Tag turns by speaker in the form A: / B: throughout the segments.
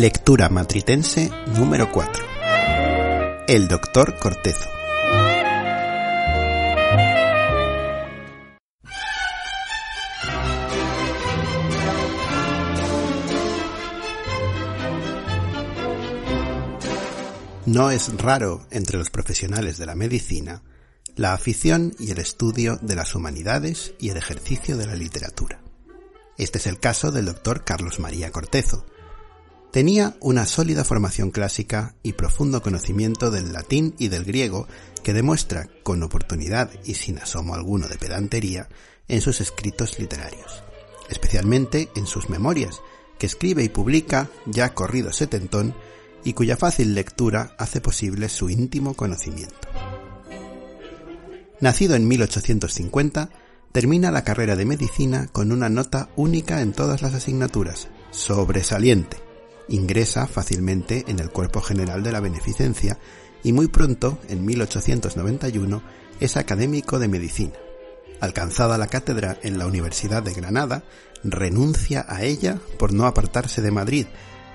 A: Lectura matritense número 4. El doctor Cortezo. No es raro entre los profesionales de la medicina la afición y el estudio de las humanidades y el ejercicio de la literatura. Este es el caso del doctor Carlos María Cortezo, Tenía una sólida formación clásica y profundo conocimiento del latín y del griego que demuestra con oportunidad y sin asomo alguno de pedantería en sus escritos literarios, especialmente en sus memorias, que escribe y publica ya corrido setentón y cuya fácil lectura hace posible su íntimo conocimiento. Nacido en 1850, termina la carrera de medicina con una nota única en todas las asignaturas, sobresaliente, ingresa fácilmente en el cuerpo general de la beneficencia y muy pronto, en 1891, es académico de medicina. Alcanzada la cátedra en la Universidad de Granada, renuncia a ella por no apartarse de Madrid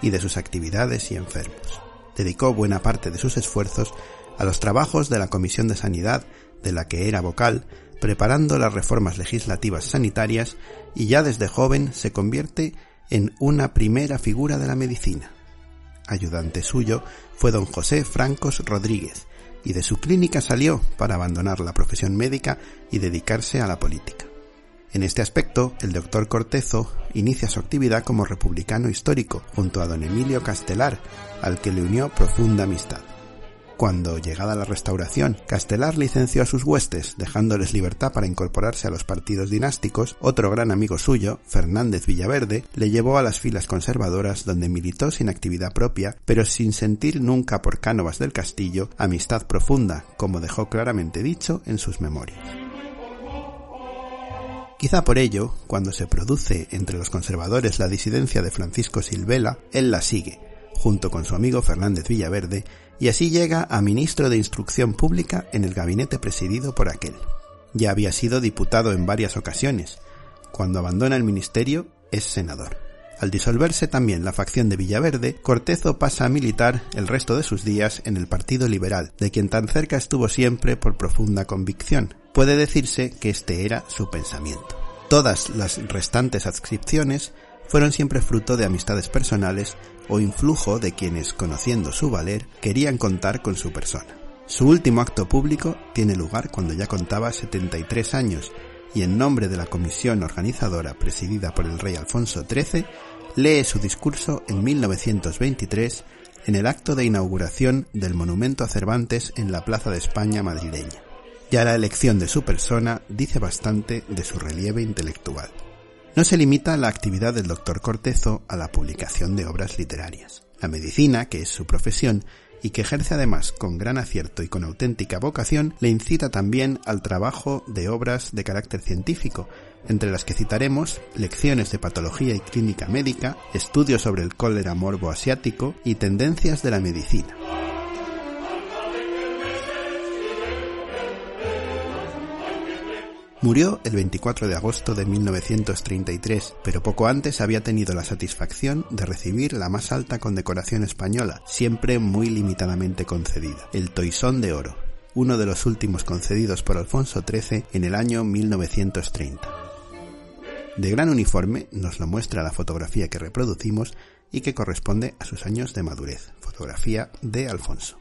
A: y de sus actividades y enfermos. Dedicó buena parte de sus esfuerzos a los trabajos de la Comisión de Sanidad, de la que era vocal, preparando las reformas legislativas sanitarias y ya desde joven se convierte en una primera figura de la medicina. Ayudante suyo fue don José Francos Rodríguez, y de su clínica salió para abandonar la profesión médica y dedicarse a la política. En este aspecto, el doctor Cortezo inicia su actividad como republicano histórico junto a don Emilio Castelar, al que le unió profunda amistad. Cuando, llegada la restauración, Castelar licenció a sus huestes, dejándoles libertad para incorporarse a los partidos dinásticos, otro gran amigo suyo, Fernández Villaverde, le llevó a las filas conservadoras donde militó sin actividad propia, pero sin sentir nunca por Cánovas del Castillo amistad profunda, como dejó claramente dicho en sus memorias. Quizá por ello, cuando se produce entre los conservadores la disidencia de Francisco Silvela, él la sigue, junto con su amigo Fernández Villaverde, y así llega a ministro de Instrucción Pública en el gabinete presidido por aquel. Ya había sido diputado en varias ocasiones. Cuando abandona el ministerio es senador. Al disolverse también la facción de Villaverde, Cortezo pasa a militar el resto de sus días en el Partido Liberal, de quien tan cerca estuvo siempre por profunda convicción. Puede decirse que este era su pensamiento. Todas las restantes adscripciones fueron siempre fruto de amistades personales o influjo de quienes, conociendo su valer, querían contar con su persona. Su último acto público tiene lugar cuando ya contaba 73 años y en nombre de la comisión organizadora presidida por el rey Alfonso XIII, lee su discurso en 1923 en el acto de inauguración del monumento a Cervantes en la Plaza de España madrileña. Ya la elección de su persona dice bastante de su relieve intelectual. No se limita la actividad del doctor Cortezo a la publicación de obras literarias. La medicina, que es su profesión, y que ejerce además con gran acierto y con auténtica vocación, le incita también al trabajo de obras de carácter científico, entre las que citaremos lecciones de patología y clínica médica, estudios sobre el cólera morbo asiático y tendencias de la medicina. Murió el 24 de agosto de 1933, pero poco antes había tenido la satisfacción de recibir la más alta condecoración española, siempre muy limitadamente concedida, el Toisón de Oro, uno de los últimos concedidos por Alfonso XIII en el año 1930. De gran uniforme nos lo muestra la fotografía que reproducimos y que corresponde a sus años de madurez, fotografía de Alfonso.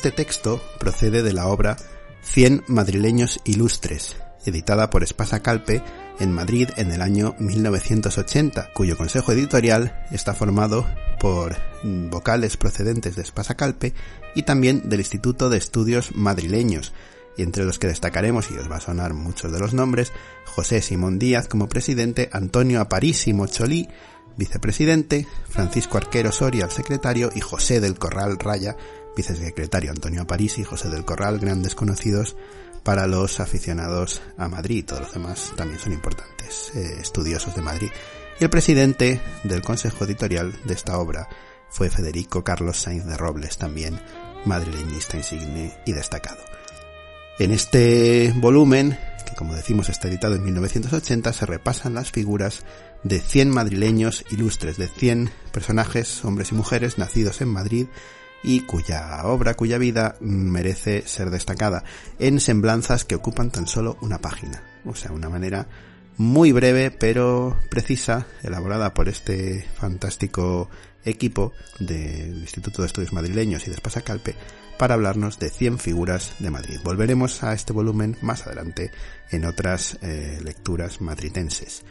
A: Este texto procede de la obra Cien madrileños ilustres, editada por Espasa Calpe en Madrid en el año 1980, cuyo consejo editorial está formado por vocales procedentes de Espasa Calpe y también del Instituto de Estudios Madrileños, y entre los que destacaremos, y os va a sonar muchos de los nombres, José Simón Díaz como presidente, Antonio Aparísimo Cholí, vicepresidente, Francisco Arquero Soria, el secretario, y José del Corral Raya, vicesecretario Antonio París y José del Corral, grandes conocidos para los aficionados a Madrid. Todos los demás también son importantes, eh, estudiosos de Madrid. Y el presidente del consejo editorial de esta obra, fue Federico Carlos Sainz de Robles, también madrileñista insigne y destacado. En este volumen, que como decimos está editado en 1980, se repasan las figuras de 100 madrileños ilustres, de 100 personajes, hombres y mujeres, nacidos en Madrid y cuya obra, cuya vida merece ser destacada en semblanzas que ocupan tan solo una página. O sea, una manera muy breve pero precisa, elaborada por este fantástico equipo del Instituto de Estudios Madrileños y de Espasacalpe para hablarnos de 100 figuras de Madrid. Volveremos a este volumen más adelante en otras eh, lecturas madritenses.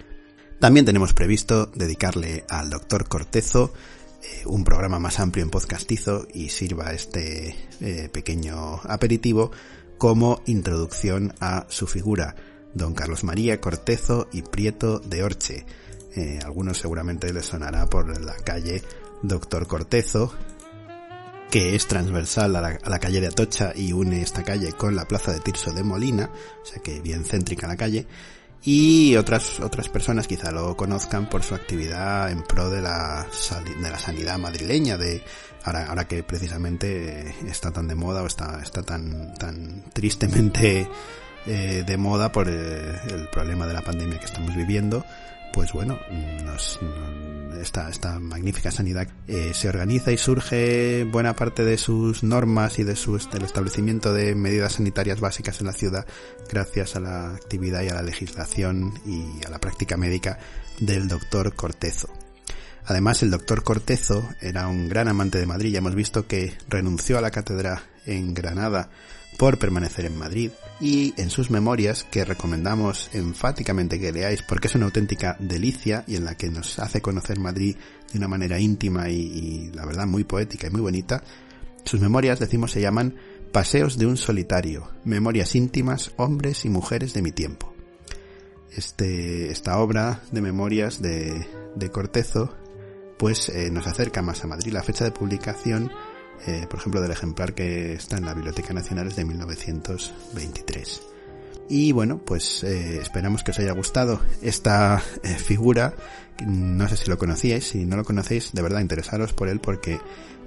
A: También tenemos previsto dedicarle al doctor Cortezo eh, un programa más amplio en podcastizo y sirva este eh, pequeño aperitivo como introducción a su figura, don Carlos María Cortezo y Prieto de Orche. Eh, algunos seguramente les sonará por la calle Doctor Cortezo, que es transversal a la, a la, calle de Atocha y une esta calle con la plaza de Tirso de Molina, o sea que bien céntrica la calle, y otras otras personas quizá lo conozcan por su actividad en pro de la de la sanidad madrileña de ahora ahora que precisamente está tan de moda o está está tan tan tristemente eh, de moda por eh, el problema de la pandemia que estamos viviendo pues bueno nos, nos esta, esta magnífica sanidad eh, se organiza y surge buena parte de sus normas y de su, del establecimiento de medidas sanitarias básicas en la ciudad gracias a la actividad y a la legislación y a la práctica médica del doctor Cortezo. Además, el doctor Cortezo era un gran amante de Madrid. Ya hemos visto que renunció a la cátedra en Granada por permanecer en Madrid y en sus memorias que recomendamos enfáticamente que leáis porque es una auténtica delicia y en la que nos hace conocer Madrid de una manera íntima y, la verdad muy poética y muy bonita. Sus memorias, decimos, se llaman Paseos de un solitario, memorias íntimas, hombres y mujeres de mi tiempo. Este, esta obra de memorias de, de Cortezo pues eh, nos acerca más a Madrid. La fecha de publicación eh, por ejemplo, del ejemplar que está en la Biblioteca Nacional es de 1923. Y bueno, pues eh, esperamos que os haya gustado esta eh, figura. No sé si lo conocíais, si no lo conocéis, de verdad interesaros por él porque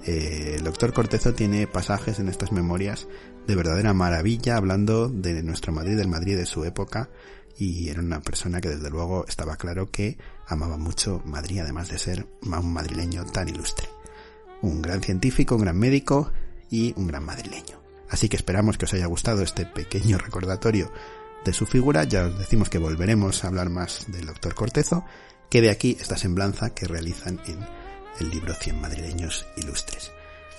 A: el doctor Cortezo tiene pasajes en estas memorias de verdadera maravilla hablando de nuestro Madrid, del Madrid de su época y era una persona que desde luego estaba claro que amaba mucho Madrid además de ser un madrileño tan ilustre un gran científico, un gran médico y un gran madrileño. Así que esperamos que os haya gustado este pequeño recordatorio de su figura. Ya os decimos que volveremos a hablar más del doctor Cortezo, que de aquí esta semblanza que realizan en el libro 100 madrileños ilustres.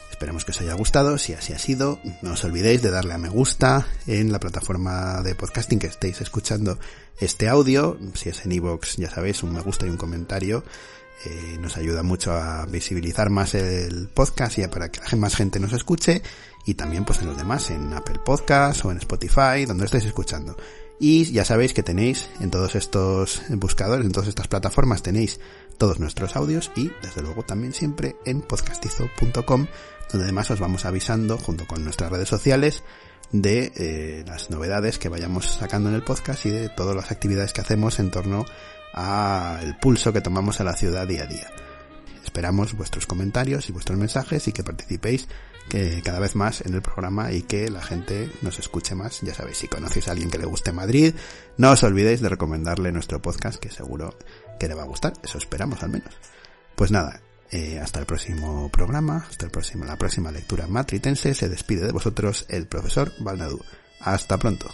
A: Esperamos que os haya gustado, si así ha sido, no os olvidéis de darle a me gusta en la plataforma de podcasting que estéis escuchando este audio, si es en iVoox ya sabéis, un me gusta y un comentario eh, nos ayuda mucho a visibilizar más el podcast y para que más gente nos escuche y también pues en los demás, en Apple Podcast o en Spotify, donde estéis escuchando. Y ya sabéis que tenéis en todos estos buscadores, en todas estas plataformas tenéis todos nuestros audios y desde luego también siempre en podcastizo.com donde además os vamos avisando junto con nuestras redes sociales de eh, las novedades que vayamos sacando en el podcast y de todas las actividades que hacemos en torno a el pulso que tomamos a la ciudad día a día. Esperamos vuestros comentarios y vuestros mensajes y que participéis que cada vez más en el programa y que la gente nos escuche más. Ya sabéis, si conocéis a alguien que le guste Madrid, no os olvidéis de recomendarle nuestro podcast que seguro que le va a gustar. Eso esperamos al menos. Pues nada, eh, hasta el próximo programa, hasta el próximo, la próxima lectura matritense. Se despide de vosotros el profesor Balnadú. Hasta pronto.